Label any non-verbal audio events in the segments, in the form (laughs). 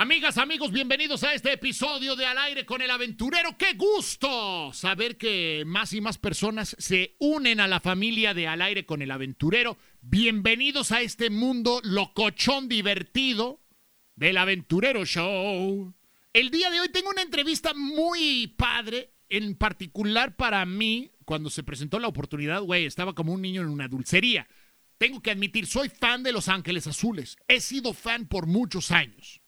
Amigas, amigos, bienvenidos a este episodio de Al aire con el aventurero. ¡Qué gusto! Saber que más y más personas se unen a la familia de Al aire con el aventurero. Bienvenidos a este mundo locochón divertido del aventurero show. El día de hoy tengo una entrevista muy padre, en particular para mí, cuando se presentó la oportunidad, güey, estaba como un niño en una dulcería. Tengo que admitir, soy fan de Los Ángeles Azules. He sido fan por muchos años.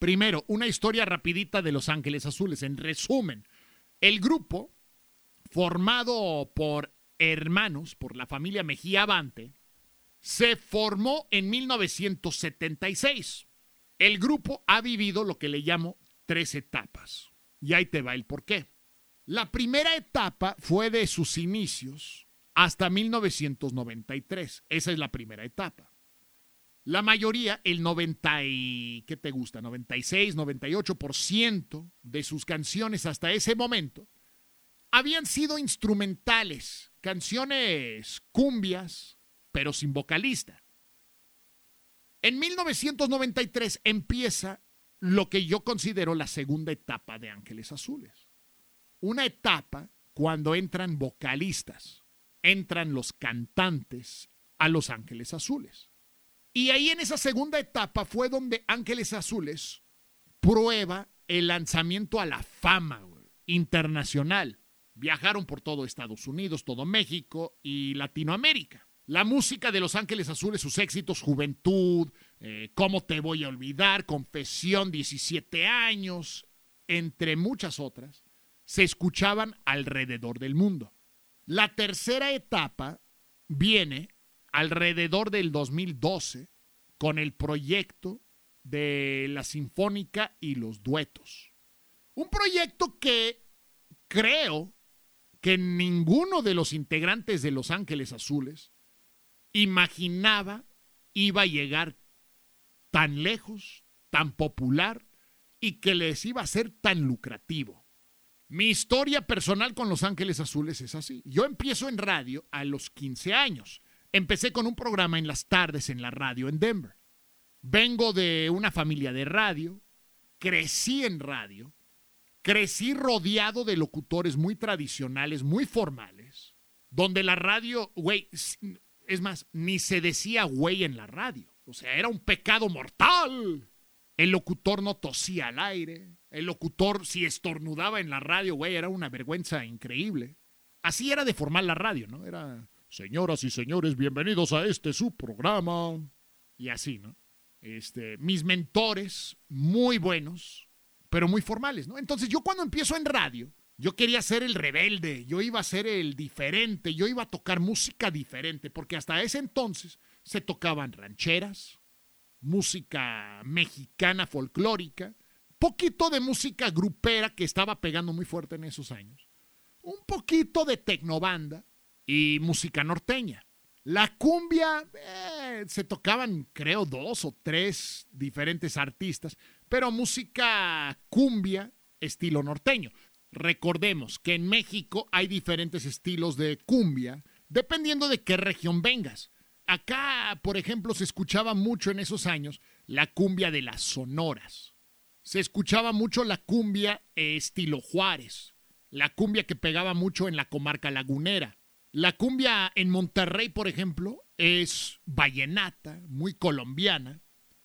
Primero, una historia rapidita de Los Ángeles Azules. En resumen, el grupo, formado por hermanos, por la familia Mejía Avante, se formó en 1976. El grupo ha vivido lo que le llamo tres etapas. Y ahí te va el porqué. La primera etapa fue de sus inicios hasta 1993. Esa es la primera etapa. La mayoría, el 90 y, ¿qué te gusta? 96, 98% de sus canciones hasta ese momento habían sido instrumentales, canciones cumbias, pero sin vocalista. En 1993 empieza lo que yo considero la segunda etapa de Ángeles Azules. Una etapa cuando entran vocalistas, entran los cantantes a Los Ángeles Azules. Y ahí en esa segunda etapa fue donde Ángeles Azules prueba el lanzamiento a la fama internacional. Viajaron por todo Estados Unidos, todo México y Latinoamérica. La música de Los Ángeles Azules, sus éxitos, Juventud, eh, Cómo te voy a olvidar, Confesión, 17 años, entre muchas otras, se escuchaban alrededor del mundo. La tercera etapa viene alrededor del 2012 con el proyecto de la Sinfónica y los duetos. Un proyecto que creo que ninguno de los integrantes de Los Ángeles Azules imaginaba iba a llegar tan lejos, tan popular y que les iba a ser tan lucrativo. Mi historia personal con Los Ángeles Azules es así. Yo empiezo en radio a los 15 años Empecé con un programa en las tardes en la radio en Denver. Vengo de una familia de radio, crecí en radio, crecí rodeado de locutores muy tradicionales, muy formales, donde la radio, güey, es más, ni se decía güey en la radio. O sea, era un pecado mortal. El locutor no tosía al aire. El locutor, si estornudaba en la radio, güey, era una vergüenza increíble. Así era de formar la radio, ¿no? Era Señoras y señores, bienvenidos a este su programa. Y así, ¿no? Este, mis mentores, muy buenos, pero muy formales, ¿no? Entonces yo cuando empiezo en radio, yo quería ser el rebelde, yo iba a ser el diferente, yo iba a tocar música diferente, porque hasta ese entonces se tocaban rancheras, música mexicana folclórica, poquito de música grupera que estaba pegando muy fuerte en esos años, un poquito de tecnobanda, y música norteña. La cumbia eh, se tocaban, creo, dos o tres diferentes artistas, pero música cumbia estilo norteño. Recordemos que en México hay diferentes estilos de cumbia, dependiendo de qué región vengas. Acá, por ejemplo, se escuchaba mucho en esos años la cumbia de las sonoras. Se escuchaba mucho la cumbia estilo Juárez, la cumbia que pegaba mucho en la comarca lagunera. La cumbia en Monterrey, por ejemplo, es vallenata, muy colombiana.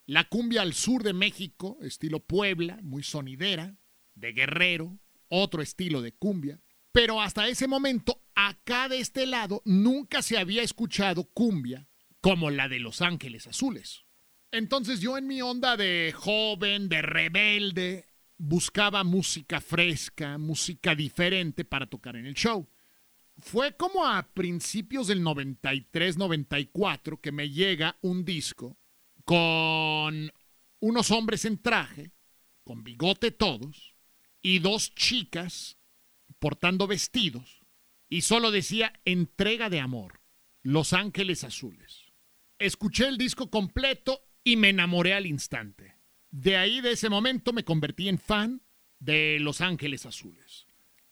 La cumbia al sur de México, estilo Puebla, muy sonidera, de guerrero, otro estilo de cumbia. Pero hasta ese momento, acá de este lado, nunca se había escuchado cumbia como la de Los Ángeles Azules. Entonces yo en mi onda de joven, de rebelde, buscaba música fresca, música diferente para tocar en el show fue como a principios del 93-94 que me llega un disco con unos hombres en traje, con bigote todos, y dos chicas portando vestidos, y solo decía entrega de amor, Los Ángeles Azules. Escuché el disco completo y me enamoré al instante. De ahí, de ese momento, me convertí en fan de Los Ángeles Azules.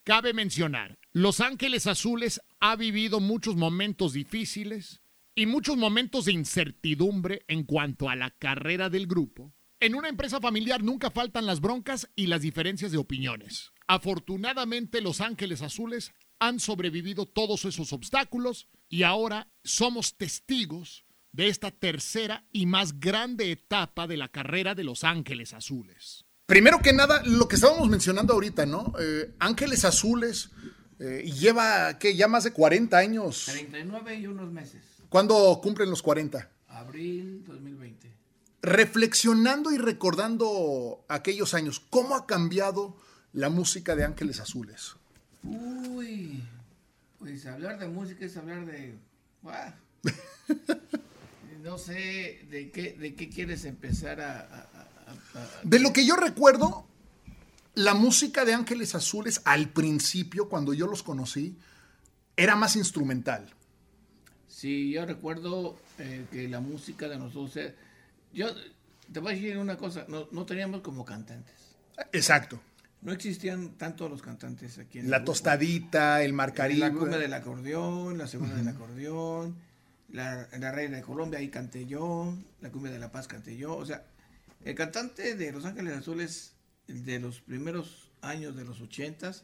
Cabe mencionar, Los Ángeles Azules ha vivido muchos momentos difíciles y muchos momentos de incertidumbre en cuanto a la carrera del grupo, En una empresa familiar nunca faltan las broncas y las diferencias de opiniones. Afortunadamente, Los Ángeles Azules han sobrevivido todos esos obstáculos y ahora somos testigos de esta tercera y más grande etapa de la carrera de Los Ángeles Azules. Primero que nada, lo que estábamos mencionando ahorita, ¿no? Eh, Ángeles Azules eh, lleva, ¿qué? Ya más de 40 años. 39 y unos meses. ¿Cuándo cumplen los 40? Abril 2020. Reflexionando y recordando aquellos años, ¿cómo ha cambiado la música de Ángeles Azules? Uy, pues hablar de música es hablar de... (laughs) no sé de qué, de qué quieres empezar a, De lo que yo recuerdo, la música de Ángeles Azules al principio, cuando yo los conocí, era más instrumental. Sí, yo recuerdo eh, que la música de nosotros... Eh, yo te voy a decir una cosa, no, no teníamos como cantantes. Exacto. No existían tanto los cantantes aquí en La tostadita, el marcarito. La cumbia del acordeón, la segunda del acordeón, la, la, reina de Colombia, ahí canté yo, la cumbia de La Paz canté yo. O sea, el cantante de Los Ángeles Azules de los primeros años de los ochentas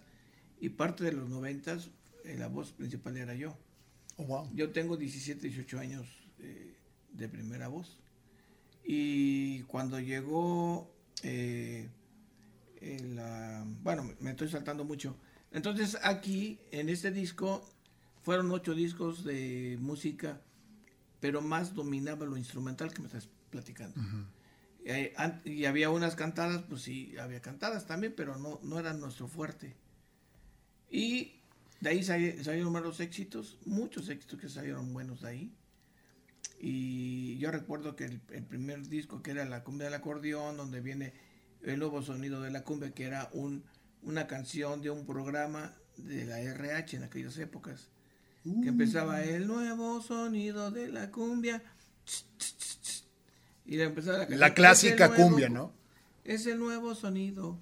y parte de los noventas, eh, la voz principal era yo. Oh, wow. Yo tengo 17, 18 años eh, de primera voz. Y cuando llegó, eh, bueno, me estoy saltando mucho. Entonces aquí, en este disco, fueron ocho discos de música, pero más dominaba lo instrumental que me estás platicando. Y había unas cantadas, pues sí, había cantadas también, pero no, no eran nuestro fuerte. Y de ahí salieron varios éxitos, muchos éxitos que salieron buenos de ahí. Y yo recuerdo que el, primer disco, que era La cumbia del acordeón, donde viene el nuevo sonido de la cumbia, que era un, una canción de un programa de la RH en aquellas épocas, que uh. empezaba el nuevo sonido de la cumbia. Y empezaba la, la clásica cumbia, ¿no? Es el nuevo sonido,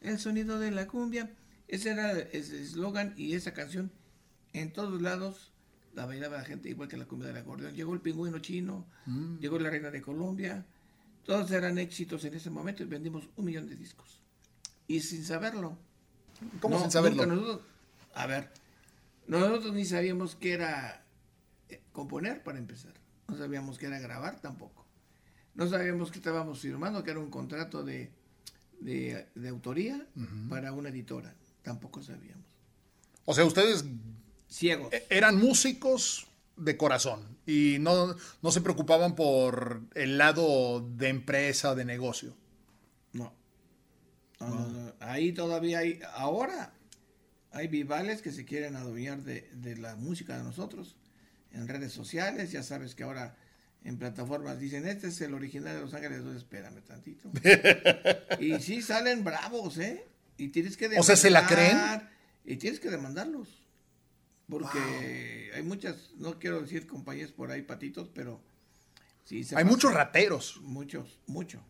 el sonido de la cumbia. Ese era el eslogan y esa canción en todos lados la bailaba la gente igual que la cumbia del acordeón. Llegó el pingüino chino, mm. llegó la reina de Colombia, todos eran éxitos en ese momento y vendimos un millón de discos. Y sin saberlo. ¿Cómo sin saberlo? a ver, nosotros ni sabíamos qué era eh, componer para empezar. No sabíamos qué era grabar tampoco. No sabíamos que estábamos firmando, que era un contrato de, de, autoría para una editora tampoco sabíamos. O sea, ustedes ciegos. E-, eran músicos de corazón y no, no se preocupaban por el lado de empresa, de negocio. No. Ahí todavía hay, ahora hay vivales que se quieren adueñar de, de, la música de nosotros en redes sociales. Ya sabes que ahora en plataformas dicen, este es el original de Los Ángeles, entonces espérame tantito. (laughs) y sí salen bravos, ¿eh? Y tienes que O sea, ¿se la creen? Y tienes que demandarlos. Porque hay muchas, no quiero decir compañías por ahí, patitos, pero sí. hay muchos rateros. Muchos, mucho.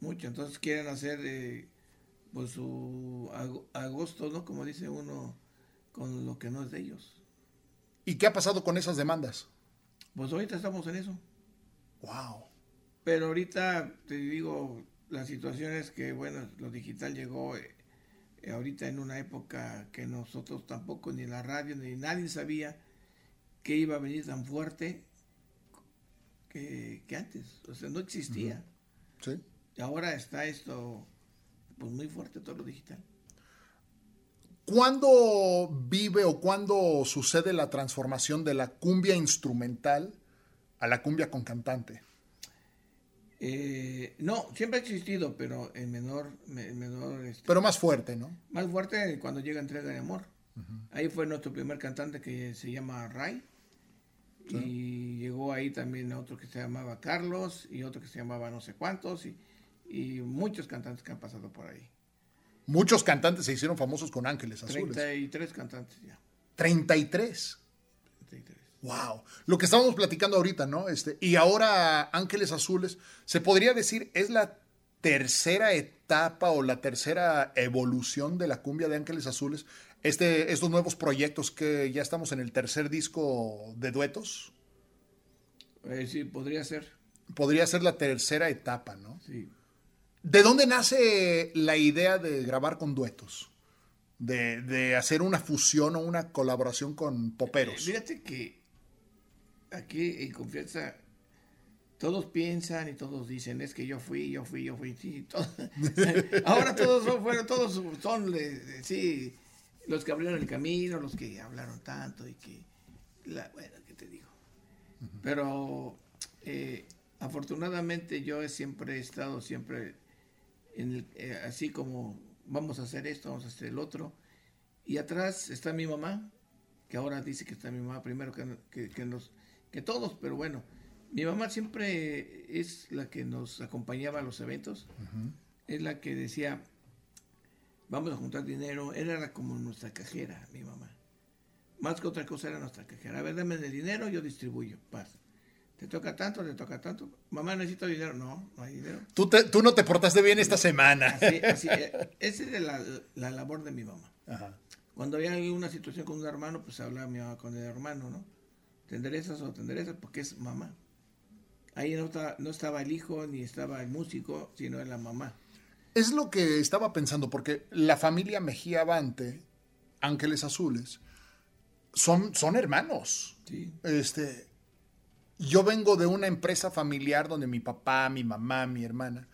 Mucho. Entonces quieren hacer eh, pues su agosto, ¿no? Como dice uno, con lo que no es de ellos. ¿Y qué ha pasado con esas demandas? Pues ahorita estamos en eso. Wow. Pero ahorita te digo, la situación es que, bueno, lo digital llegó eh, ahorita en una época que nosotros tampoco, ni la radio, ni nadie sabía que iba a venir tan fuerte que, antes. O sea, no existía. Sí. Y ahora está esto, pues muy fuerte todo lo digital. ¿Cuándo vive o cuándo sucede la transformación de la cumbia instrumental a la cumbia con cantante? Eh, no, siempre ha existido, pero en menor... menor este, pero más fuerte, ¿no? Más fuerte cuando llega Entrega de Amor. Ahí fue nuestro primer cantante que se llama Ray. Y llegó ahí también otro que se llamaba Carlos y otro que se llamaba no sé cuántos y, y muchos cantantes que han pasado por ahí. Muchos cantantes se hicieron famosos con Ángeles Azules. 33 cantantes ya. 33. Wow. Lo que estábamos platicando ahorita, ¿no? Este, y ahora Ángeles Azules, se podría decir, es la tercera etapa o la tercera evolución de la cumbia de Ángeles Azules. Este, estos nuevos proyectos que ya estamos en el tercer disco de duetos. Eh, sí, podría ser. podría ser la tercera etapa, ¿no? Sí. ¿De dónde nace la idea de grabar con duetos? De, de hacer una fusión o una colaboración con poperos. Eh, Fíjate que aquí en confianza todos piensan y todos dicen es que yo fui, yo fui, yo fui, sí, todo- (laughs) ahora todos son, fueron, todos son, sí, los que abrieron el camino, los que hablaron tanto y que, la, bueno, ¿qué te digo? Pero eh, afortunadamente yo he siempre he estado siempre en el- eh, así como vamos a hacer esto, vamos a hacer el otro. Y atrás está mi mamá, que ahora dice que está mi mamá primero que, que, que nos, que todos, pero bueno, mi mamá siempre es la que nos acompañaba a los eventos, es la que decía, vamos a juntar dinero, era como nuestra cajera, mi mamá. Más que otra cosa era nuestra cajera. A ver, dame el dinero, yo distribuyo, paz. Te toca tanto, te toca tanto. Mamá, necesito dinero. No, no hay dinero. Tú, te- tú no te portaste bien esta semana. Así, (laughs) así, eh, esa es la, la labor de mi mamá. Ajá. Cuando había alguna situación con un hermano, pues hablaba mi mamá con el hermano, ¿no? ¿Te enderezas o te enderezas? Porque es mamá. Ahí no, estaba- no estaba el hijo ni estaba el músico, sino la mamá. Es lo que estaba pensando, porque la familia Mejía Avante, Ángeles Azules, son, son hermanos. Sí. Este, yo vengo de una empresa familiar donde mi papá, mi mamá, mi hermana.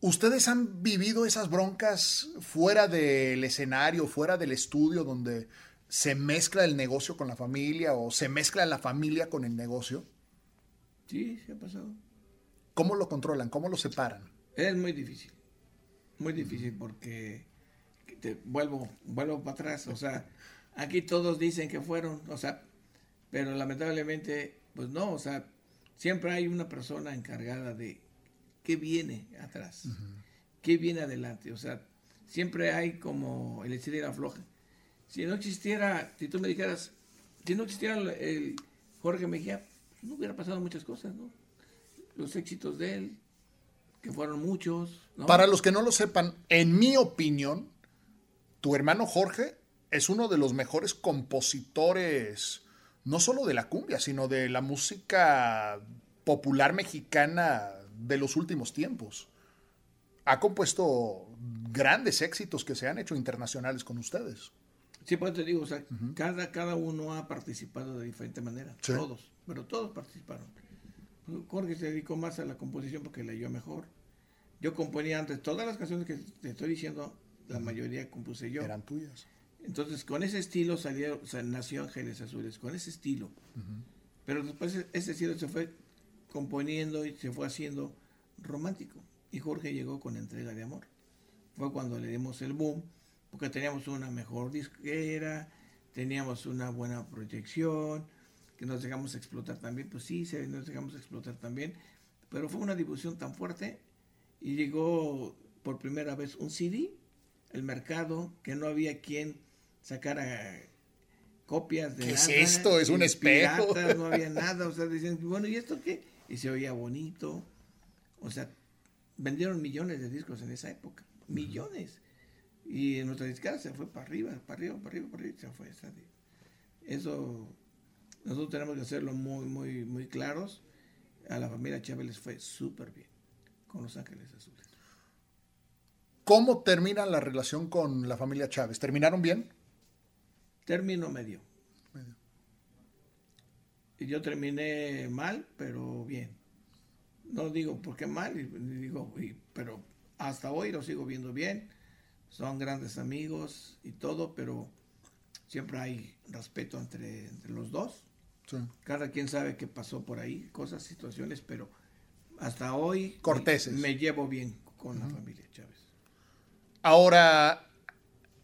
¿Ustedes han vivido esas broncas fuera del escenario, fuera del estudio, donde se mezcla el negocio con la familia o se mezcla la familia con el negocio? Sí, se ha pasado. ¿Cómo lo controlan? ¿Cómo lo separan? Es muy difícil. Muy difícil porque te vuelvo, vuelvo para atrás. O sea, aquí todos dicen que fueron, o sea, pero lamentablemente, pues no, o sea, siempre hay una persona encargada de qué viene atrás, qué viene adelante. O sea, siempre hay como el estilo la floja. Si no existiera, si tú me dijeras, si no existiera el, el Jorge Mejía, no hubiera pasado muchas cosas, ¿no? Los éxitos de él, que fueron muchos. ¿no? Para los que no lo sepan, en mi opinión, tu hermano Jorge es uno de los mejores compositores, no solo de la cumbia, sino de la música popular mexicana de los últimos tiempos. Ha compuesto grandes éxitos que se han hecho internacionales con ustedes. Sí, pues te digo, o sea, cada, cada uno ha participado de diferente manera. Sí. Todos, pero todos participaron. Jorge se dedicó más a la composición porque leyó mejor. Yo componía antes todas las canciones que te estoy diciendo, la mayoría compuse yo. Eran tuyas. Entonces, con ese estilo salió, o sea, nació Ángeles Azules, con ese estilo. Pero después ese estilo se fue componiendo y se fue haciendo romántico. Y Jorge llegó con entrega de amor. Fue cuando le dimos el boom, porque teníamos una mejor disquera, teníamos una buena proyección, que nos dejamos explotar también. Pues sí, nos dejamos explotar también. Pero fue una difusión tan fuerte y llegó por primera vez un CD, el mercado, que no había quien sacara copias de ¿Qué es esto? Es un espejo. piratas, no había nada, o sea, decían, bueno, ¿y esto qué? Y se oía bonito, o sea, vendieron millones de discos en esa época, millones. Y nuestra disquera se fue para arriba, para arriba, para arriba, para arriba, se fue. esa Eso, nosotros tenemos que hacerlo muy, muy, muy claros. A la familia Chávez les fue súper bien con Los Ángeles Azules. ¿Cómo termina la relación con la familia Chávez? ¿Terminaron bien? Término medio. Y yo terminé mal, pero bien. No digo por qué mal, digo, y- pero hasta hoy lo sigo viendo bien. Son grandes amigos y todo, pero siempre hay respeto entre, entre los dos. Sí. Cada quien sabe qué pasó por ahí, cosas, situaciones, pero hasta hoy Corteses. Me, me llevo bien con la familia Chávez. Ahora,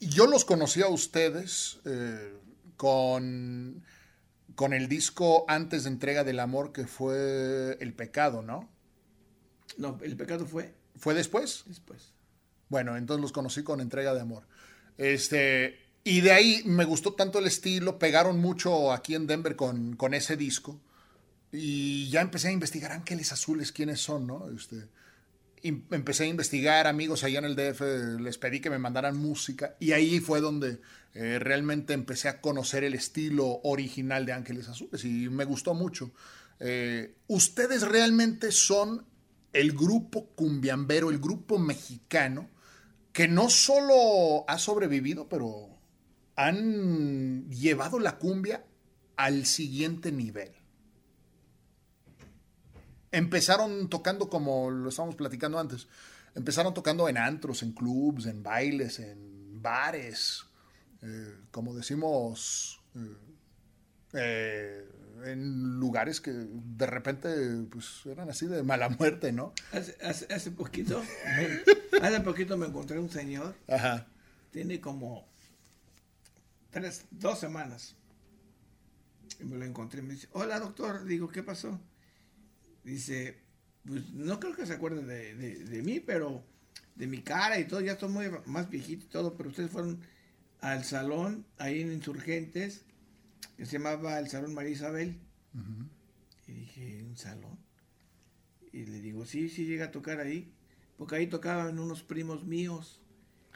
yo los conocí a ustedes eh, con, con el disco antes de entrega del amor que fue El Pecado, ¿no? No, el pecado fue ¿Fue después? después. Bueno, entonces los conocí con entrega de amor. Este, y de ahí me gustó tanto el estilo, pegaron mucho aquí en Denver con, con ese disco. Y ya empecé a investigar Ángeles Azules, quiénes son, ¿no? Este, empecé a investigar amigos allá en el DF, les pedí que me mandaran música. Y ahí fue donde eh, realmente empecé a conocer el estilo original de Ángeles Azules. Y me gustó mucho. Eh, ustedes realmente son el grupo cumbiambero, el grupo mexicano, que no solo ha sobrevivido, pero han llevado la cumbia al siguiente nivel. Empezaron tocando como lo estábamos platicando antes. Empezaron tocando en antros, en clubs, en bailes, en bares, eh, como decimos, eh, eh, en lugares que de repente pues eran así de mala muerte, ¿no? Hace, hace, hace poquito, (laughs) hace poquito me encontré un señor, Ajá. tiene como tres, dos semanas. Y me lo encontré y me dice, hola doctor, digo, ¿qué pasó? Dice, pues no creo que se acuerde de, de- de mí, pero de mi cara y todo, ya estoy muy más viejito y todo, pero ustedes fueron al salón ahí en Insurgentes, que se llamaba el Salón María Isabel. Y dije, ¿un salón? Y le digo, sí, sí llega a tocar ahí, porque ahí tocaban unos primos míos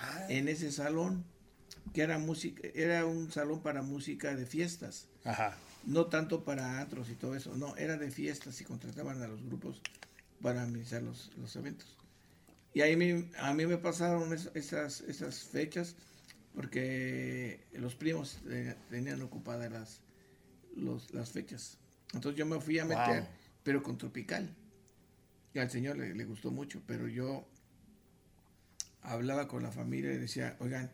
Ah, en ese salón, que era música, era un salón para música de fiestas, Ajá. no tanto para antros y todo eso, no, era de fiestas y contrataban a los grupos para administrar los, los eventos. Y ahí me- a mí me pasaron es- esas, esas fechas porque los primos eh, tenían ocupadas las, los- las fechas. Entonces yo me fui a meter, Wow. pero con Tropical. Y al señor le, le gustó mucho, pero yo hablaba con la familia y decía, oigan,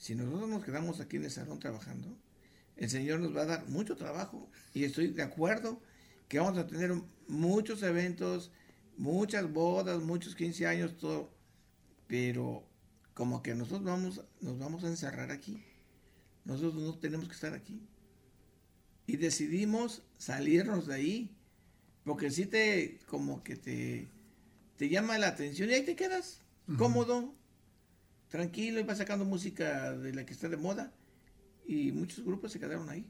si nosotros nos quedamos aquí en el salón trabajando, el Señor nos va a dar mucho trabajo. Y estoy de acuerdo que vamos a tener muchos eventos, muchas bodas, muchos 15 años, todo. Pero como que nosotros vamos, nos vamos a encerrar aquí. Nosotros no tenemos que estar aquí. Y decidimos salirnos de ahí. Porque si te, como que te, te llama la atención y ahí te quedas cómodo, tranquilo vas sacando música de la que está de moda. Y muchos grupos se quedaron ahí,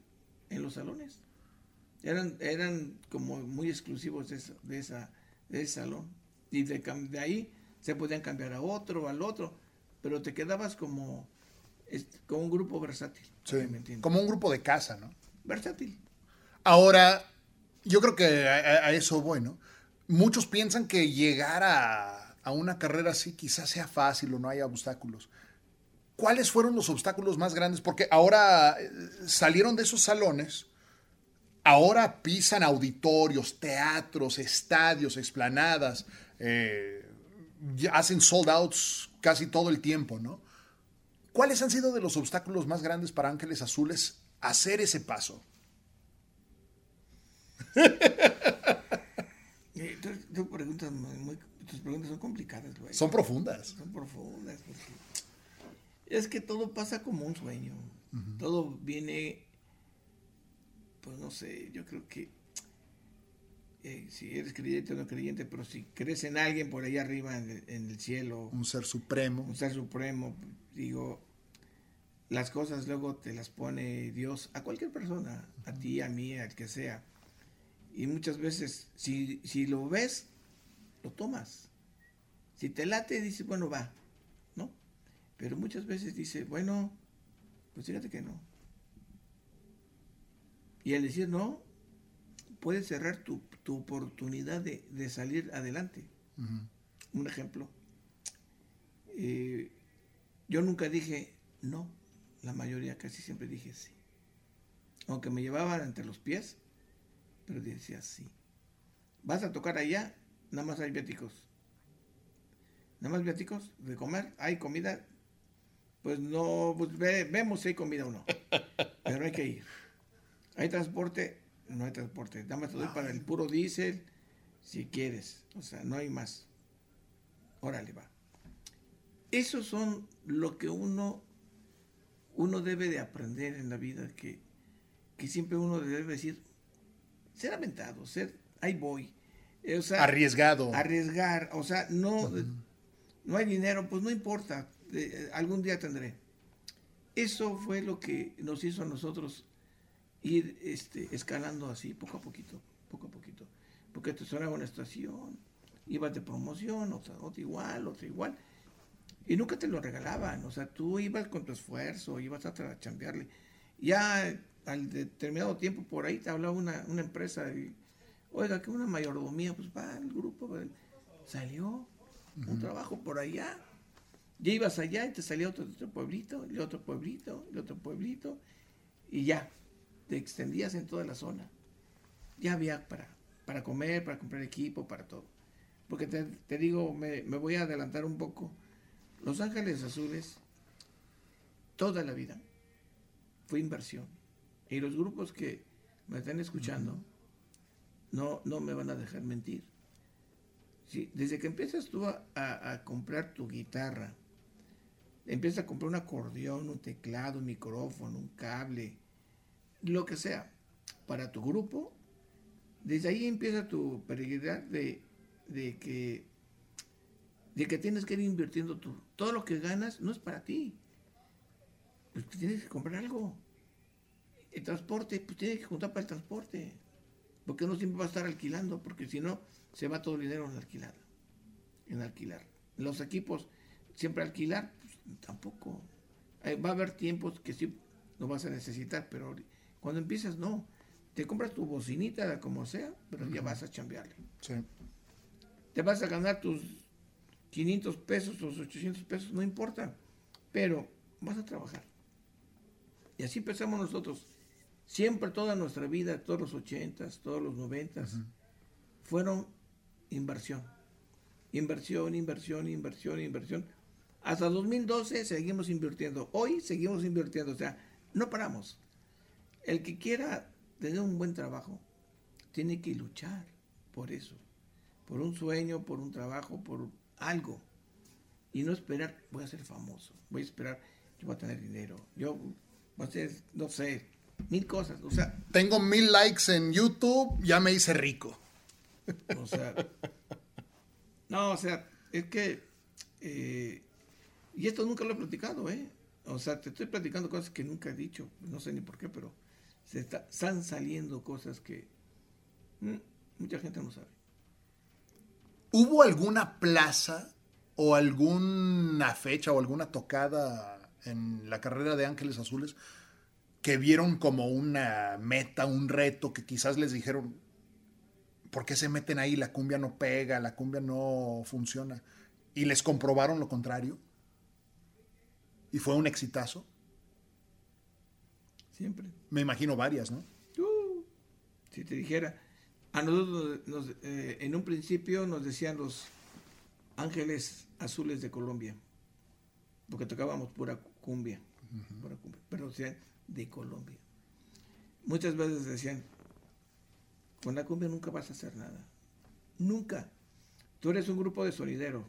en los salones. Eran, eran como muy exclusivos de, esa, de, esa, de ese salón. Y de, de ahí se podían cambiar a otro, al otro. Pero te quedabas como, como un grupo versátil. Sí, ¿me entiendes? como un grupo de casa, ¿no? Versátil. Ahora, yo creo que a, a- a eso voy, ¿no? Muchos piensan que llegar a, a una carrera así quizás sea fácil o no haya obstáculos. ¿Cuáles fueron los obstáculos más grandes? Porque ahora eh, salieron de esos salones, ahora pisan auditorios, teatros, estadios, explanadas, eh, hacen sold outs casi todo el tiempo, ¿no? ¿Cuáles han sido de los obstáculos más grandes para Ángeles Azules hacer ese paso? (laughs) Eh, tú- tú muy- tus preguntas son complicadas, güey. Son profundas. Son profundas. Es que todo pasa como un sueño. Todo viene, pues no sé, yo creo que eh, si eres creyente o no creyente, pero si crees en alguien por ahí arriba en el, en el cielo, Un ser supremo. un ser supremo, digo, las cosas luego te las pone Dios a cualquier persona, a ti, a mí, al que sea. Y muchas veces, si, si lo ves, lo tomas. Si te late, dices, bueno, va, ¿no? Pero muchas veces dice, bueno, pues fíjate que no. Y al decir no, puedes cerrar tu, tu oportunidad de, de salir adelante. Un ejemplo. eh, yo nunca dije no, la mayoría casi siempre dije sí. Aunque me llevaban entre los pies, pero decía sí. Vas a tocar allá, nada más hay viáticos. Nada más viáticos de comer, hay comida. Pues no, pues ve- vemos si hay comida o no. (laughs) Pero hay que ir. Hay transporte, no hay transporte. Nada más te doy para el puro diésel, si quieres. O sea, no hay más. Órale, va. Esos son lo que uno, uno debe de aprender en la vida, que, que siempre uno debe decir, ser aventado, ser, ahí voy. Eh, o sea, Arriesgado. arriesgar, o sea, no, no hay dinero, pues no importa, eh, algún día tendré. Eso fue lo que nos hizo a nosotros ir este, escalando así, poco a poquito, poco a poquito. Porque te sonaba una estación, ibas de promoción, otra, otra igual, otra igual. Y nunca te lo regalaban, o sea, tú ibas con tu esfuerzo, ibas a chambearle. Ya al determinado tiempo por ahí te hablaba una, una empresa y, Oiga, que una mayordomía, pues va el grupo, salió un trabajo por allá. Ya ibas allá y te salía otro, otro pueblito, y otro pueblito, y otro pueblito, y ya, te extendías en toda la zona. Ya había para, para comer, para comprar equipo, para todo. Porque te, te digo, me, me voy a adelantar un poco. Los Ángeles Azules, toda la vida, fue inversión. Y los grupos que me están escuchando, no, no me van a dejar mentir. Desde que empiezas tú a, a- comprar tu guitarra, empiezas a comprar un acordeón, un teclado, un micrófono, un cable, lo que sea, para tu grupo, desde ahí empieza tu peregrinar de, de que de que tienes que ir invirtiendo tú. Todo lo que ganas no es para ti. Pues tienes que comprar algo. El transporte, pues tienes que juntar para el transporte. Porque no siempre va a estar alquilando, porque si no, se va todo el dinero en alquilar. En alquilar. Los equipos, siempre alquilar, pues, tampoco. Eh, va a haber tiempos que sí lo vas a necesitar, pero cuando empiezas, no. Te compras tu bocinita, como sea, pero ya vas a chambearle. Sí. Te vas a ganar tus 500 pesos, tus 800 pesos, no importa. Pero vas a trabajar. Y así empezamos nosotros. Siempre toda nuestra vida, todos los 80s, todos los 90s, fueron inversión. Inversión, inversión, inversión, inversión. Hasta 2012 seguimos invirtiendo. Hoy seguimos invirtiendo. O sea, no paramos. El que quiera tener un buen trabajo, tiene que luchar por eso. Por un sueño, por un trabajo, por algo. Y no esperar, voy a ser famoso. Voy a esperar, yo voy a tener dinero. Yo voy a hacer, no sé, mil cosas. O sea, Tengo mil likes en YouTube, ya me hice rico. O sea, no, o sea, es que, eh, y esto nunca lo he platicado, ¿eh? O sea, te estoy platicando cosas que nunca he dicho, no sé ni por qué, pero se está- están saliendo cosas que mm, mucha gente no sabe. ¿Hubo alguna plaza o alguna fecha o alguna tocada en la carrera de Ángeles Azules que vieron como una meta, un reto, que quizás les dijeron, ¿por qué se meten ahí? La cumbia no pega, la cumbia no funciona. Y les comprobaron lo contrario. Y fue un exitazo. Siempre. Me imagino varias, ¿no? Uh, si te dijera, a nosotros nos- nos, eh, en un principio nos decían los ángeles azules de Colombia, porque tocábamos pura cumbia, pura cumbia, pero decían de Colombia. Muchas veces decían, con la cumbia nunca vas a hacer nada, nunca. Tú eres un grupo de sonideros.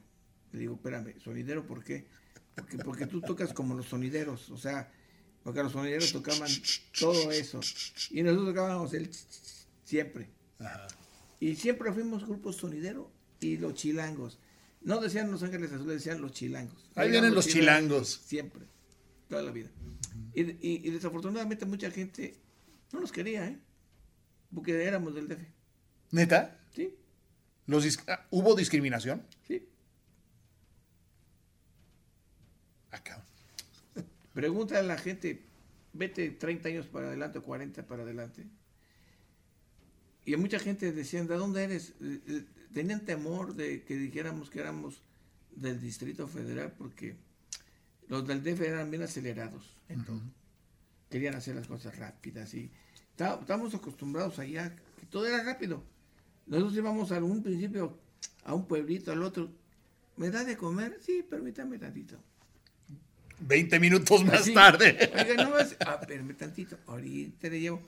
Le digo, espérame, sonidero, ¿por qué? Porque, porque tú tocas como los sonideros, o sea, porque los sonideros tocaban todo eso. Y nosotros tocábamos el siempre. Y siempre fuimos grupos sonidero y los chilangos. No decían los ángeles azules, decían los chilangos. Ahí vienen los chilangos. Siempre, toda la vida. Y, y- y desafortunadamente mucha gente no nos quería, ¿eh? Porque éramos del DF. ¿Neta? ¿Sí? Los dis- ah, ¿Hubo discriminación? Sí. Acá. (laughs) Pregunta a la gente, vete 30 años para adelante o 40 para adelante. Y mucha gente decían, ¿de dónde eres? Eh, eh, Tenían temor de que dijéramos que éramos del Distrito Federal porque los del DF eran bien acelerados en todo. Querían hacer las cosas rápidas y está- estábamos acostumbrados allá, que todo era rápido. Nosotros íbamos a un principio a un pueblito, al otro. ¿Me da de comer? Sí, permítame tantito. 20 minutos más Así. tarde. Oiga, no vas. Ah, espérame tantito. Ahorita le llevo.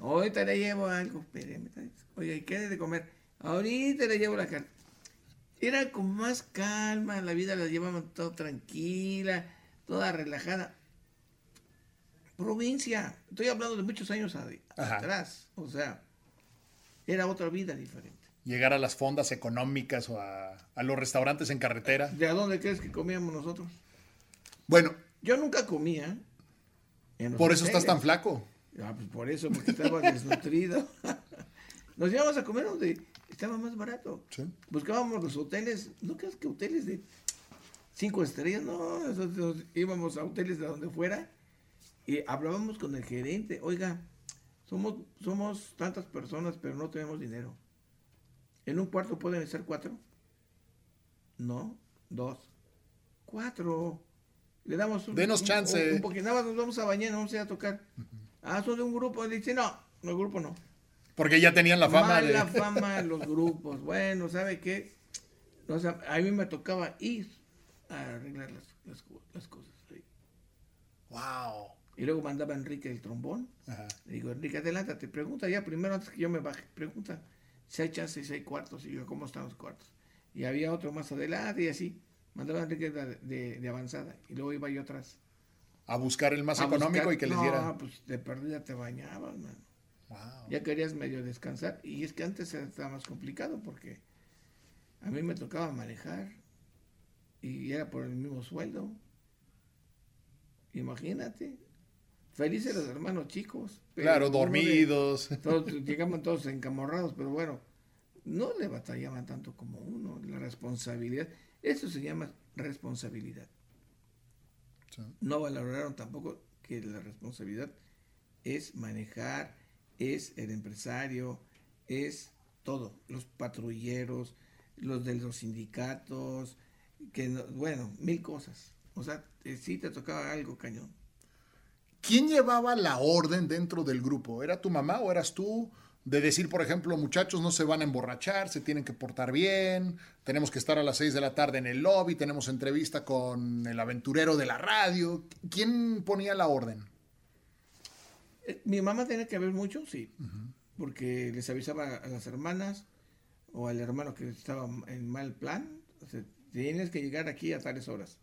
Ahorita le llevo algo. Espérame tantito. Oiga, ¿y qué de comer? Ahorita le llevo la carne. Era con más calma. La vida la llevaban toda tranquila, toda relajada. Provincia. Estoy hablando de muchos años atrás. O sea, era otra vida diferente. Llegar a las fondas económicas o a, a los restaurantes en carretera. ¿De a dónde crees que comíamos nosotros? Bueno, Yo nunca comía. en por eso estás tan flaco. Ah, pues por eso, porque estaba desnutrido. (laughs) Nos íbamos a comer donde estaba más barato. Sí. Buscábamos los hoteles, no creas que hoteles de cinco estrellas, no, nosotros íbamos a hoteles de donde fuera y hablábamos con el gerente, oiga, somos, somos tantas personas, pero no tenemos dinero. ¿En un cuarto pueden ser cuatro? No, dos, cuatro. Le damos un, Denos un- chance. Un, poquito, nada más nos vamos a bañar, nos vamos a ir a tocar. Ah, son de un grupo. Dice, no, no, el grupo no. Porque ya tenían la fama Mala de... (laughs) fama (laughs) los grupos. Bueno, ¿sabe qué? O sea, a mí me tocaba ir a arreglar las, las, co- las cosas. Wow. Y luego mandaba Enrique el trombón. Ajá. Le digo, Enrique, adelántate, pregunta ya primero antes que yo me baje. Pregunta si hay chances, si hay cuartos. Y yo, ¿cómo están los cuartos? Y había otro más adelante y así. Mandaba Enrique de, de- de avanzada. Y luego iba yo atrás. A buscar el más A económico buscar- y que les no, diera... pues de perdida te bañabas, man. Wow. Ya querías medio descansar. Y es que antes estaba más complicado porque a mí me tocaba manejar y era por el mismo sueldo. Imagínate. Felices los hermanos chicos. Claro, uno de- dormidos. (laughs) todos, llegaban todos encamorrados, pero bueno, no le batallaban tanto como uno. La responsabilidad. Eso se llama responsabilidad. Sí. No valoraron tampoco que la responsabilidad es manejar, es el empresario, es todo, los patrulleros, los de los sindicatos, que no- bueno, mil cosas. O sea, eh, sí te tocaba algo cañón. ¿Quién llevaba la orden dentro del grupo? ¿Era tu mamá o eras tú? De decir, por ejemplo, muchachos no se van a emborrachar, se tienen que portar bien, tenemos que estar a las 6 de la tarde en el lobby, tenemos entrevista con el aventurero de la radio. ¿Quién ponía la orden? Eh, Mi mamá tenía que ver mucho, sí, porque les avisaba a las hermanas o al hermano que estaba en mal plan, o sea, tienes que llegar aquí a tales horas.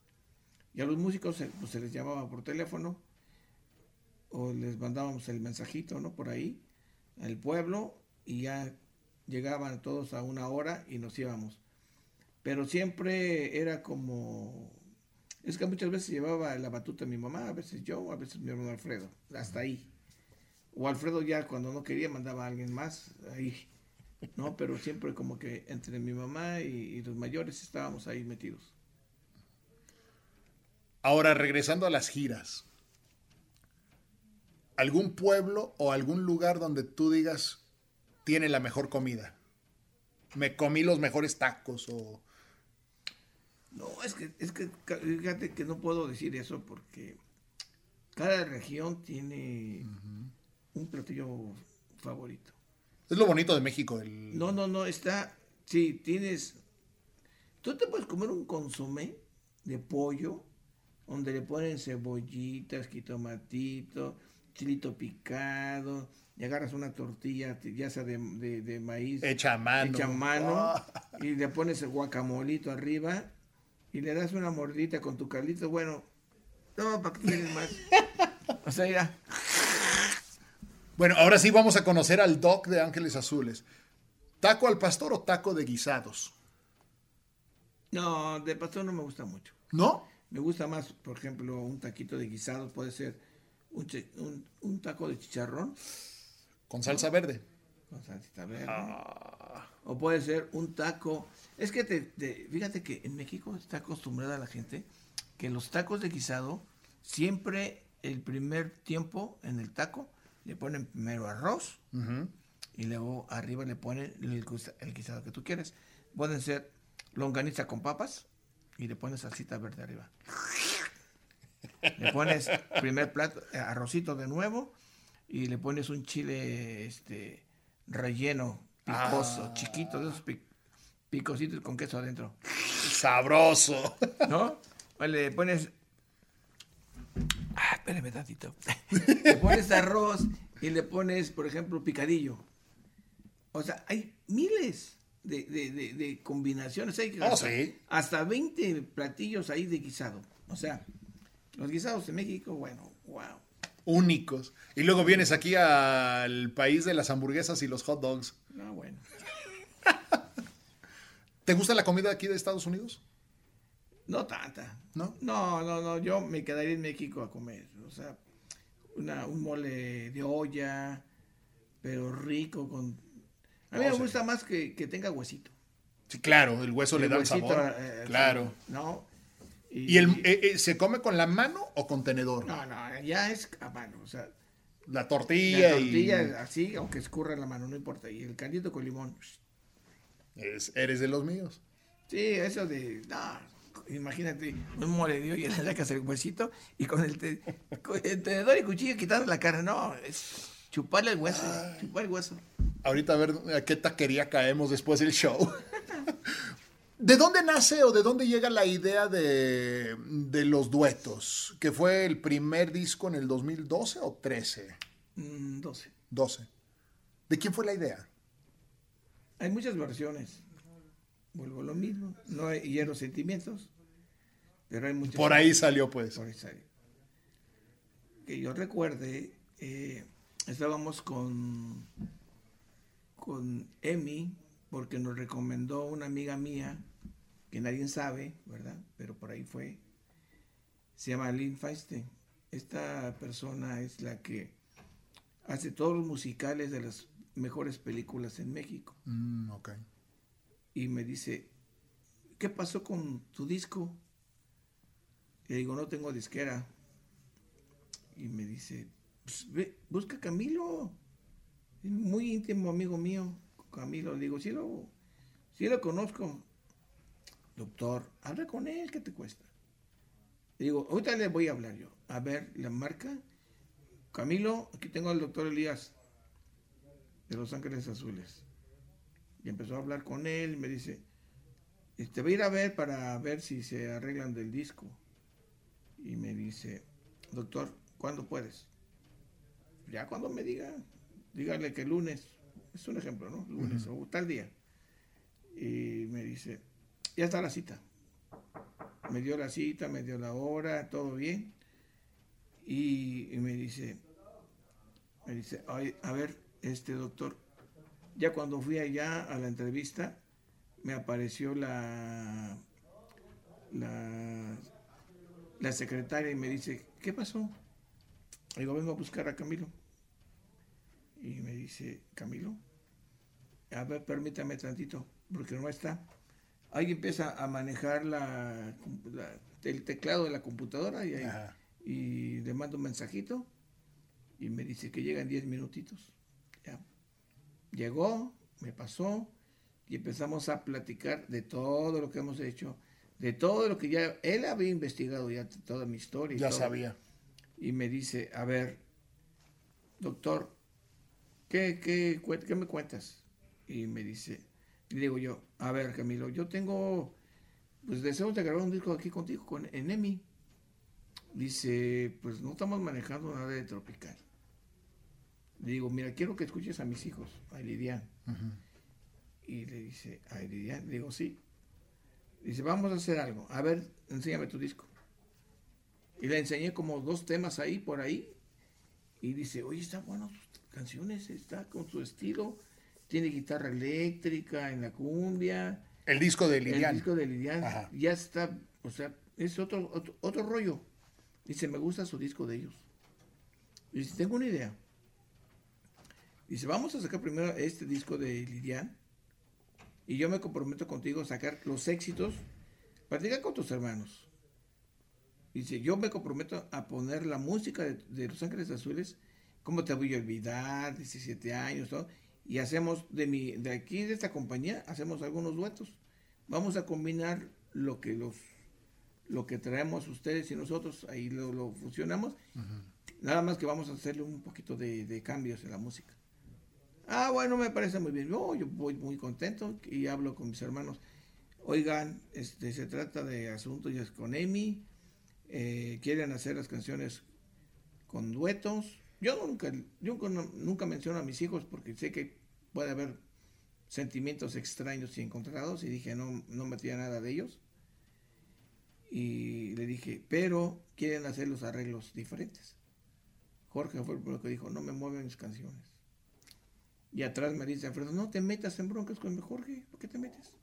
Y a los músicos se, pues, se les llamaba por teléfono o les mandábamos el mensajito, ¿no? Por ahí, al pueblo, y ya llegaban todos a una hora y nos íbamos. Pero siempre era como... Es que muchas veces llevaba la batuta mi mamá, a veces yo, a veces mi hermano Alfredo, hasta ahí. O Alfredo ya cuando no quería mandaba a alguien más ahí, ¿no? Pero siempre como que entre mi mamá y, y los mayores estábamos ahí metidos. Ahora, regresando a las giras. ¿Algún pueblo o algún lugar donde tú digas tiene la mejor comida? Me comí los mejores tacos o... No, es que, es que fíjate que no puedo decir eso porque cada región tiene un platillo favorito. Es lo bonito de México. El... No, no, no, está, sí, tienes, tú te puedes comer un consomé de pollo donde le ponen cebollitas, jitomatito, chilito picado, y agarras una tortilla, ya sea de, de- de maíz, Hecha a mano. hecha a mano, Ah. y le pones el guacamolito arriba, y le das una mordita con tu caldito, bueno, no, ¿para qué quieres más? (laughs) O sea, mira, Bueno, ahora sí vamos a conocer al doc de Ángeles Azules. ¿Taco al pastor o taco de guisados? no, de pastor no me gusta mucho. ¿No? Me gusta más, por ejemplo, un taquito de guisado, puede ser un, un, un taco de chicharrón Con salsa verde. con salsita verde. O puede ser un taco. Es que te, te- fíjate que en México está acostumbrada la gente que los tacos de guisado siempre el primer tiempo en el taco le ponen primero arroz y luego arriba le ponen el, el guisado que tú quieres. Pueden ser longaniza con papas y le pones salsita verde arriba. Le pones primer plato, eh, arrocito de nuevo y le pones un chile este relleno, picoso, Ah. chiquito, de esos pi- picositos con queso adentro. Sabroso. ¿No? Le pones. Ah, espérame tantito. (laughs) Le pones arroz y le pones, por ejemplo, picadillo. O sea, hay miles de, de- de- de combinaciones. Hay Oh, hasta, sí. hasta 20 platillos ahí de guisado. O sea, los guisados de México, bueno, wow. Únicos. Y luego vienes aquí al país de las hamburguesas y los hot dogs. No, bueno. (laughs) ¿Te gusta la comida aquí de Estados Unidos? No tanta. ¿No? No, no, no. Yo me quedaría en México a comer. O sea, una, un mole de olla, pero rico con... A mí Oh, me sí. gusta más que, que tenga huesito. Sí, claro, el hueso le da el sabor. eh, claro. ¿No? ¿Y el, eh, eh, se come con la mano o con tenedor? No, no, ya es a mano. O sea, La la tortilla, tortilla y... así, aunque escurra la mano, no importa. Y el caldito con limón. Es- eres de los míos. Sí, eso de. No, imagínate, un morenío y (laughs) le sacas el huesito y con el, te- con el tenedor y cuchillo quitando la cara. No, es chuparle el hueso, chupar el hueso. Ahorita a ver a qué taquería caemos después del show. (laughs) ¿De dónde nace o de dónde llega la idea de, de los duetos? ¿Que fue el primer disco en el 2012 o 13? Mm, 12. 12. ¿De quién fue la idea? Hay muchas versiones. Vuelvo a lo mismo. No hay hierro sentimientos, pero hay muchas. Por ahí salió, pues. Por ahí sale. Que yo recuerde, eh, estábamos con, con Emi, porque nos recomendó una amiga mía, que nadie sabe, ¿verdad? Pero por ahí fue. Se llama Lynn Feinstein. Esta persona es la que hace todos los musicales de las mejores películas en México Mm, ok. y me dice, ¿qué pasó con tu disco? Le digo, no tengo disquera. Y me dice, "Pues, ve, busca a Camilo. Es muy íntimo amigo mío, Camilo. Le digo, sí lo, sí lo conozco. Doctor, habla con él, ¿qué te cuesta? Le digo, ahorita le voy a hablar yo. A ver, la marca. Camilo, aquí tengo al doctor Elías de Los Ángeles Azules. Y empezó a hablar con él, me dice, te voy a ir a ver para ver si se arreglan del disco. Y me dice, doctor, ¿cuándo puedes? Ya cuando me diga, dígale que lunes, es un ejemplo, ¿no? Lunes o tal día. Y me dice, ya está la cita. Me dio la cita, me dio la hora, todo bien. Y, y me dice, me dice, "Ay, a ver, este doctor, ya cuando fui allá a la entrevista, me apareció la, la, la secretaria y me dice, ¿qué pasó? Digo, vengo a buscar a Camilo. Y me dice, Camilo, a ver, permítame tantito, porque no está. Ahí empieza a manejar la, la- el teclado de la computadora y, ahí- Ajá. y le mando un mensajito y me dice que llegan 10 minutitos. Ya. Llegó, me pasó y empezamos a platicar de todo lo que hemos hecho, de todo lo que ya él había investigado ya toda mi historia. y Ya todo. sabía. Y me dice, a ver, doctor, ¿qué, qué, qué me cuentas? Y me dice, le digo yo, a ver, Camilo, yo tengo, pues deseos de grabar un disco aquí contigo, con, en EMI. Dice, pues no estamos manejando nada de tropical. Le digo, mira, quiero que escuches a mis hijos, a Lidian. Y le dice, a Lidian, le digo, sí. Dice, vamos a hacer algo. A ver, enséñame tu disco. Y le enseñé como dos temas ahí, por ahí. Y dice, oye, está bueno sus canciones, está con su estilo. Tiene guitarra eléctrica en la cumbia. El disco de El Lilian. disco de Lilian Ajá. ya está, o sea, es otro, otro, otro rollo. Dice, me gusta su disco de ellos. Dice, tengo una idea. Dice, vamos a sacar primero este disco de Lilian y yo me comprometo contigo a sacar los éxitos. Practica con tus hermanos. Dice, yo me comprometo a poner la música de, de Los Ángeles Azules, ¿Cómo te voy a olvidar? 17 años, todo. Y hacemos, de, mi, de aquí, de esta compañía, hacemos algunos duetos. Vamos a combinar lo que los lo que traemos ustedes y nosotros, ahí lo, lo fusionamos. Nada más que vamos a hacerle un poquito de, de cambios en la música. Ah, bueno, me parece muy bien. No, yo voy muy contento y hablo con mis hermanos. Oigan, este, se trata de asuntos ya con Emi. eh, quieren hacer las canciones con duetos. Yo nunca, yo nunca, menciono a mis hijos porque sé que puede haber sentimientos extraños y encontrados y dije no, no metía nada de ellos. Y le dije, pero quieren hacer los arreglos diferentes. Jorge fue el que dijo, no me mueven mis canciones. Y atrás me dice Alfredo, no te metas en broncas con Jorge, ¿por qué te metes?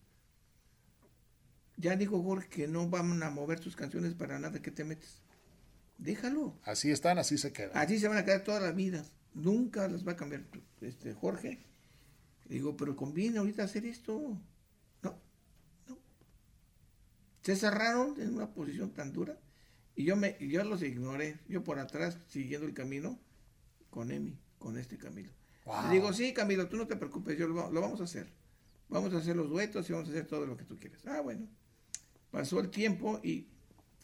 Ya dijo Jorge que no van a mover tus canciones para nada, ¿qué te metes? Déjalo. Así están, así se quedan. Así se van a quedar toda la vida. Nunca las va a cambiar este Jorge. Le digo, pero conviene ahorita hacer esto. No, no. Se cerraron en una posición tan dura y yo me yo los ignoré. Yo por atrás siguiendo el camino con Emi, con este Camilo. Wow. Le digo, sí, Camilo, tú no te preocupes, yo lo, lo vamos a hacer. vamos a hacer los duetos y vamos a hacer todo lo que tú quieres. Ah, bueno. Pasó el tiempo y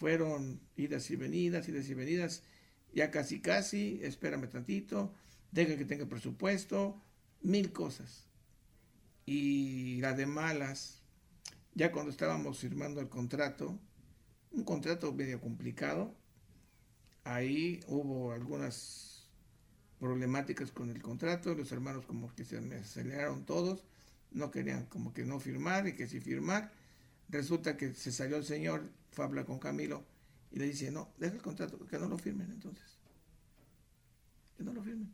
fueron idas y venidas, idas y venidas, ya casi casi, espérame tantito, deja que tenga presupuesto, mil cosas. Y la de malas, ya cuando estábamos firmando el contrato, un contrato medio complicado, ahí hubo algunas problemáticas con el contrato, los hermanos como que se me aceleraron todos, no querían como que no firmar y que si firmar, resulta que se salió el señor, fue a hablar con Camilo y le dice, no, deja el contrato, que no lo firmen entonces, que no lo firmen.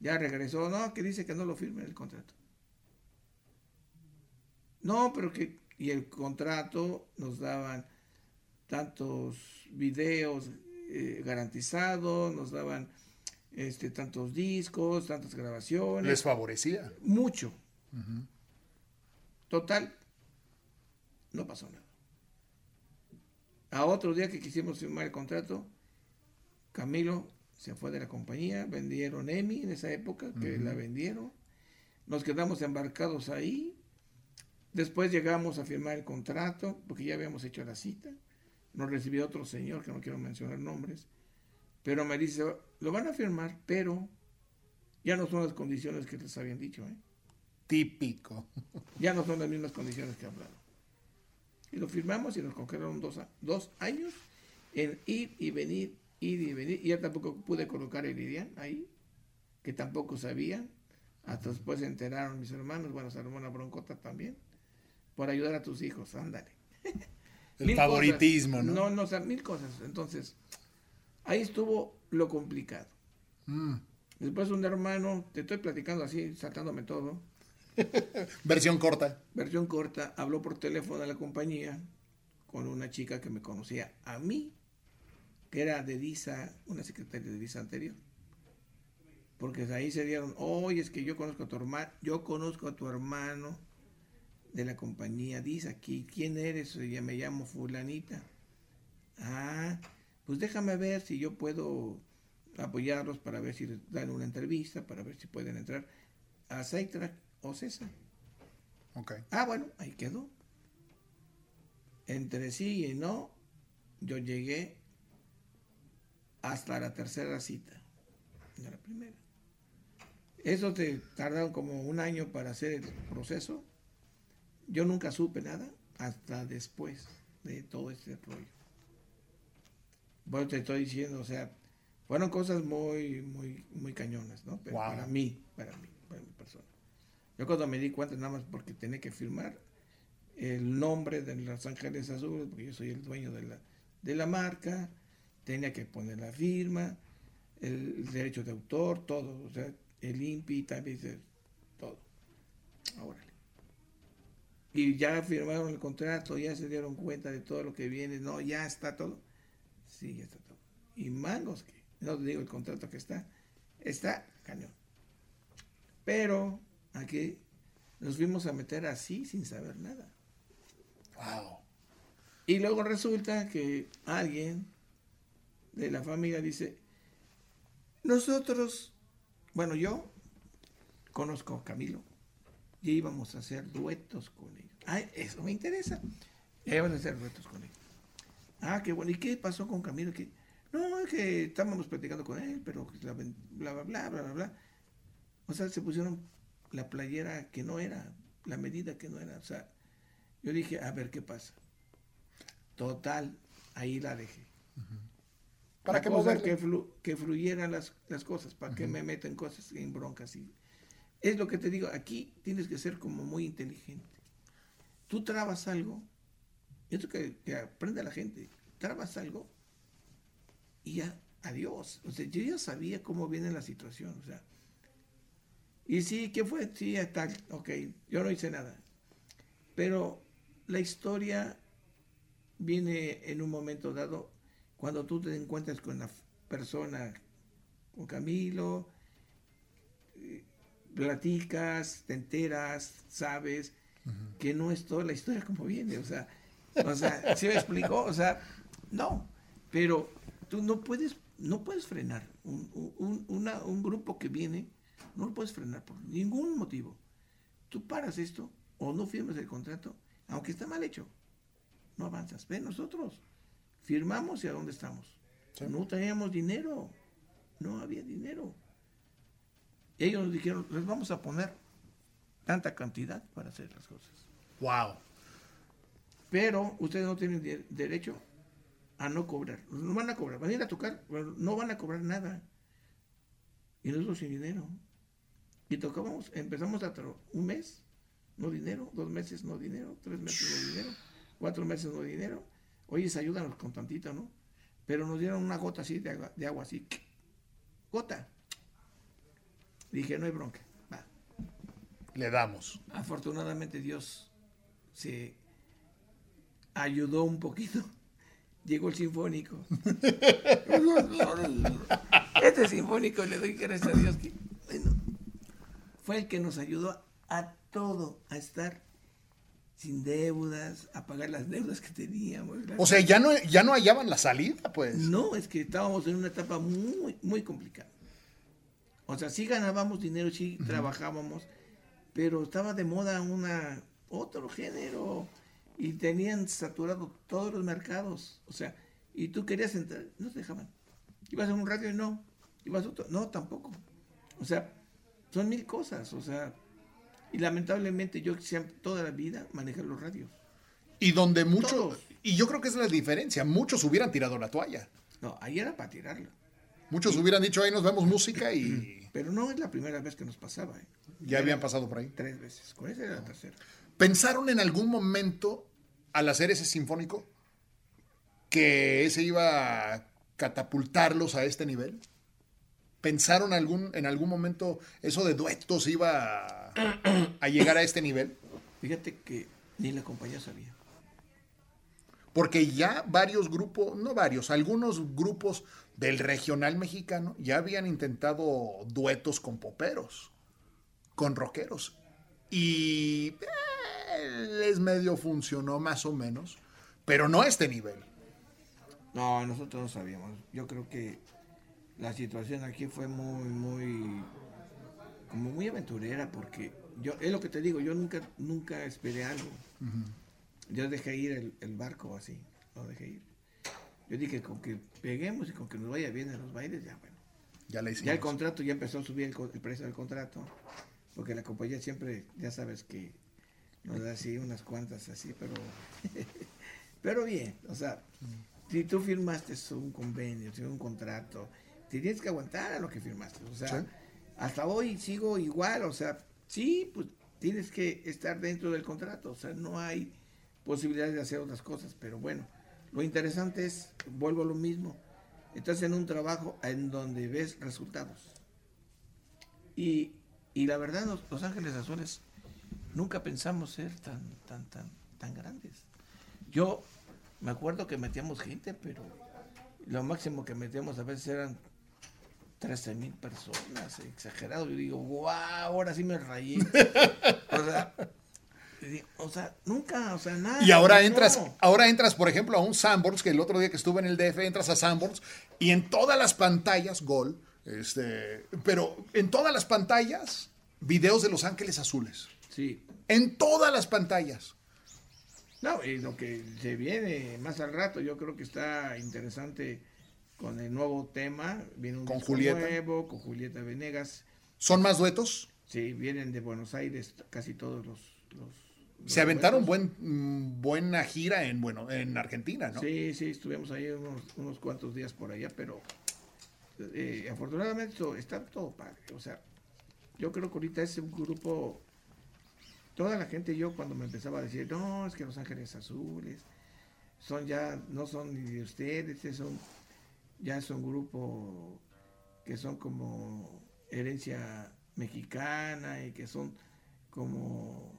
Ya regresó, no, que dice que no lo firmen el contrato. No, pero que, y el contrato nos daban tantos videos eh, garantizados, nos daban este, tantos discos, tantas grabaciones. Les favorecía. Mucho. Total, no pasó nada. A otro día que quisimos firmar el contrato, Camilo se fue de la compañía, vendieron EMI en esa época, que la vendieron. Nos quedamos embarcados ahí. Después llegamos a firmar el contrato, porque ya habíamos hecho la cita. Nos recibió otro señor, que no quiero mencionar nombres, pero me dice, lo van a firmar, pero ya no son las condiciones que les habían dicho. ¿eh? Típico. Ya no son las mismas condiciones que hablaron. Y lo firmamos y nos congelaron dos, dos años en ir y venir, ir y venir. Y ya tampoco pude colocar el IRIAN ahí, que tampoco sabían. Hasta después se enteraron mis hermanos, bueno, hermana Broncota también, por ayudar a tus hijos, ándale. El favoritismo, ¿no? No, no, o sea, mil cosas. Entonces, ahí estuvo lo complicado. Mm. Después un hermano, te estoy platicando así, saltándome todo, (laughs) Versión corta. versión corta, habló por teléfono a la compañía con una chica que me conocía a mí, que era de DISA, una secretaria de DISA anterior. Porque ahí se dieron, oye, es que yo conozco a tu hermano, yo conozco a tu hermano de la compañía DISA, ¿quién eres? Ya me llamo fulanita. Ah, pues déjame ver si yo puedo apoyarlos para ver si dan una entrevista, para ver si pueden entrar a Seitrack o César. Ok. Ah, bueno, ahí quedó. Entre sí y no, yo llegué hasta la tercera cita, no la primera. Eso te tardaron como un año para hacer el proceso. Yo nunca supe nada hasta después de todo este rollo. Bueno, te estoy diciendo, o sea, fueron cosas muy, muy, muy cañonas, ¿no? Pero Wow. para mí, para mí, para mi persona. Yo cuando me di cuenta, nada más porque tenía que firmar el nombre de Los Ángeles Azules, porque yo soy el dueño de la, de la marca, tenía que poner la firma, el derecho de autor, todo, o sea, el INPI también, todo. Órale. Y ya firmaron el contrato, ya se dieron cuenta de todo lo que viene, no, ya está todo. Sí, ya está todo. Y que, no te digo el contrato que está, está cañón. Pero aquí nos fuimos a meter así sin saber nada. Wow. Y luego resulta que alguien de la familia dice, nosotros, bueno, yo conozco a Camilo y íbamos a hacer duetos con ellos. Ah, eso me interesa. Íbamos a hacer duetos con ellos. Ah, qué bueno. ¿Y qué pasó con Camilo? Que, no, es que estábamos platicando con él, pero que ven- bla, bla, bla, bla, bla, bla. O sea, se pusieron la playera que no era, la medida que no era. O sea, yo dije, a ver qué pasa. Total, ahí la dejé. ¿Para qué que, flu- que fluyeran las, las cosas, para que me meten cosas en broncas. Y, es lo que te digo, aquí tienes que ser como muy inteligente. Tú trabas algo, esto que, que aprende la gente, trabas algo y ya, adiós. O sea, yo ya sabía cómo viene la situación, o sea. Y sí, ¿qué fue? Sí, está, ok, yo no hice nada. Pero la historia viene en un momento dado cuando tú te encuentras con la persona, con Camilo, eh, platicas, te enteras, sabes que no es toda la historia como viene, o sea, o sea, ¿sí me explicó? O sea, no, pero tú no puedes, no puedes frenar un, un- una- un grupo que viene, no lo puedes frenar por ningún motivo. Tú paras esto o no firmes el contrato, aunque está mal hecho, no avanzas. Ve nosotros, firmamos y a dónde estamos. No teníamos dinero, no había dinero. Ellos nos dijeron, les vamos a poner tanta cantidad para hacer las cosas. Wow. Pero ustedes no tienen de- derecho a no cobrar. No van a cobrar, van a ir a tocar, no van a cobrar nada. Y nosotros sin dinero. Y tocábamos, empezamos a un mes, no dinero, dos meses, no dinero, tres meses, no dinero, cuatro meses, no dinero. Oye, ayúdanos con tantito, ¿no? Pero nos dieron una gota así de agua, de agua así. Gota. Dije, no hay bronca. Va. Le damos. Afortunadamente Dios se ayudó un poquito. (laughs) Llegó el sinfónico. (laughs) Este sinfónico le doy gracias a Dios que fue el que nos ayudó a todo, a estar sin deudas, a pagar las deudas que teníamos. O sea, ya no, ya no hallaban la salida, pues. No, es que estábamos en una etapa muy, muy complicada. O sea, sí ganábamos dinero, sí trabajábamos, pero estaba de moda una otro género y tenían saturado todos los mercados. O sea, y tú querías entrar, no te dejaban. Ibas a un radio y no. Ibas a otro, no, tampoco. O sea, son mil cosas. O sea, y lamentablemente yo siempre, toda la vida manejé los radios. Y donde muchos. Todos. Y yo creo que esa es la diferencia. Muchos hubieran tirado la toalla. No, ahí era para tirarlo. Muchos hubieran dicho, ahí nos vemos música y (clears throat) Pero no es la primera vez que nos pasaba. ¿eh? ya habían pasado por ahí. Tres veces. Con esa era la tercera. ¿Pensaron en algún momento, al hacer ese sinfónico, que ese iba a catapultarlos a este nivel? ¿Pensaron algún, en algún momento eso de duetos iba a, a llegar a este nivel? Fíjate que ni la compañía sabía. Porque ya varios grupos, no varios, algunos grupos del regional mexicano ya habían intentado duetos con poperos, con rockeros. Y eh, les medio funcionó más o menos, pero no a este nivel. No, nosotros no sabíamos. Yo creo que la situación aquí fue muy, muy, como muy aventurera porque yo, es lo que te digo, yo nunca, nunca esperé algo. Yo dejé ir el, el barco así, lo dejé ir. Yo dije, con que peguemos y con que nos vaya bien en los bailes, ya bueno. Ya le Ya el contrato ya empezó a subir el, el precio del contrato, porque la compañía siempre, ya sabes que nos da así unas cuantas así, pero (laughs) pero bien, o sea, si tú firmaste un convenio, si un contrato, te tienes que aguantar a lo que firmaste, o sea, Sí. hasta hoy sigo igual, o sea, sí, pues tienes que estar dentro del contrato, o sea, no hay posibilidades de hacer otras cosas, pero bueno, lo interesante es, vuelvo a lo mismo, estás en un trabajo en donde ves resultados. Y, y la verdad, los, los Ángeles Azules nunca pensamos ser tan, tan, tan, tan grandes. Yo me acuerdo que metíamos gente, pero lo máximo que metíamos a veces eran 13 mil personas, exagerado. Yo digo, guau, ahora sí me rayé. (laughs) o sea, o sea, nunca, o sea, nada. Y ahora no. entras, ahora entras, por ejemplo, a un Sanborns, que el otro día que estuve en el DF, entras a Sanborns, y en todas las pantallas, gol, este, pero en todas las pantallas, videos de Los Ángeles Azules. Sí. En todas las pantallas. No, y lo que se viene más al rato, yo creo que está interesante con el nuevo tema. Viene un Con Julieta. nuevo, con Julieta Venegas. ¿Son más duetos? Sí, vienen de Buenos Aires casi todos los... los- los Se aventaron duetos. buen, mm, buena gira en, bueno, en Argentina, ¿no? Sí, sí, estuvimos ahí unos, unos cuantos días por allá, pero eh, afortunadamente está todo padre. O sea, yo creo que ahorita es un grupo, toda la gente, yo cuando me empezaba a decir, no, es que Los Ángeles Azules son ya, no son ni de ustedes, es un- ya es un grupo que son como herencia mexicana y que son como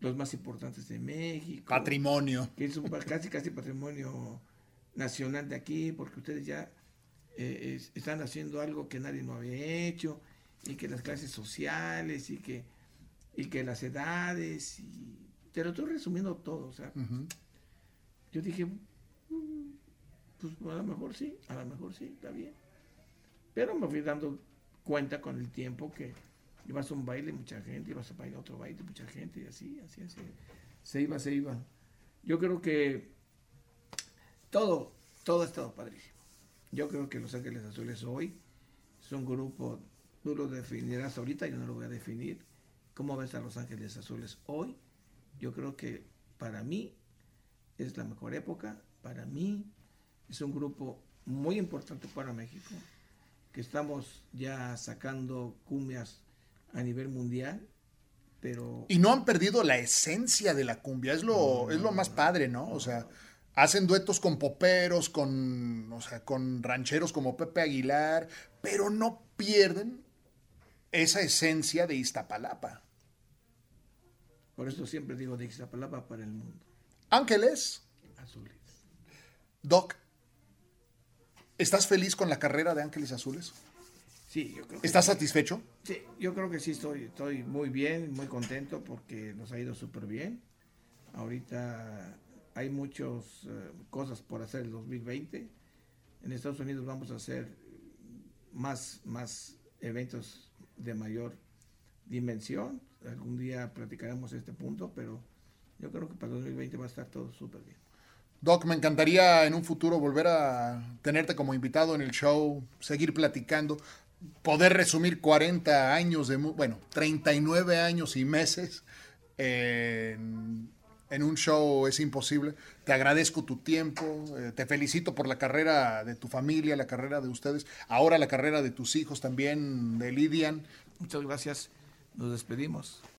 los más importantes de México Patrimonio. que es un casi casi patrimonio nacional de aquí, porque ustedes ya eh, es- están haciendo algo que nadie no había hecho, y que las clases sociales, y que, y que las edades, y te lo estoy resumiendo todo, o sea, Ujú. yo dije, "Mm, pues a lo mejor sí, a lo mejor sí, está bien. Pero me fui dando cuenta con el tiempo que Ibas a un baile, mucha gente, ibas a bailar otro baile, mucha gente, y así, así, así. Se iba, se iba. Yo creo que todo, todo ha estado padrísimo. Yo creo que Los Ángeles Azules hoy es un grupo, tú lo definirás ahorita, yo no lo voy a definir. ¿Cómo ves a Los Ángeles Azules hoy? Yo creo que para mí es la mejor época, para mí es un grupo muy importante para México, que estamos ya sacando cumbias a nivel mundial, pero... Y no han perdido la esencia de la cumbia, es lo, es lo más padre, ¿no? O sea, hacen duetos con poperos, con, o sea, con rancheros como Pepe Aguilar, pero no pierden esa esencia de Iztapalapa. Por eso siempre digo de Iztapalapa para el mundo. Ángeles. Azules. Doc, ¿estás feliz con la carrera de Ángeles Azules? Sí, yo creo que ¿Estás sí. satisfecho? Sí, yo creo que sí estoy, estoy muy bien, muy contento porque nos ha ido súper bien. Ahorita hay muchas eh, cosas por hacer el 2020. En Estados Unidos vamos a hacer más, más eventos de mayor dimensión. Algún día platicaremos este punto, pero yo creo que para el 2020 va a estar todo súper bien. Doc, me encantaría en un futuro volver a tenerte como invitado en el show, seguir platicando, poder resumir 40 años de, bueno, 39 años y meses en, en un show es imposible. Te agradezco tu tiempo, eh, te felicito por la carrera de tu familia, la carrera de ustedes, ahora la carrera de tus hijos también, de Lidian. Muchas gracias. Nos despedimos.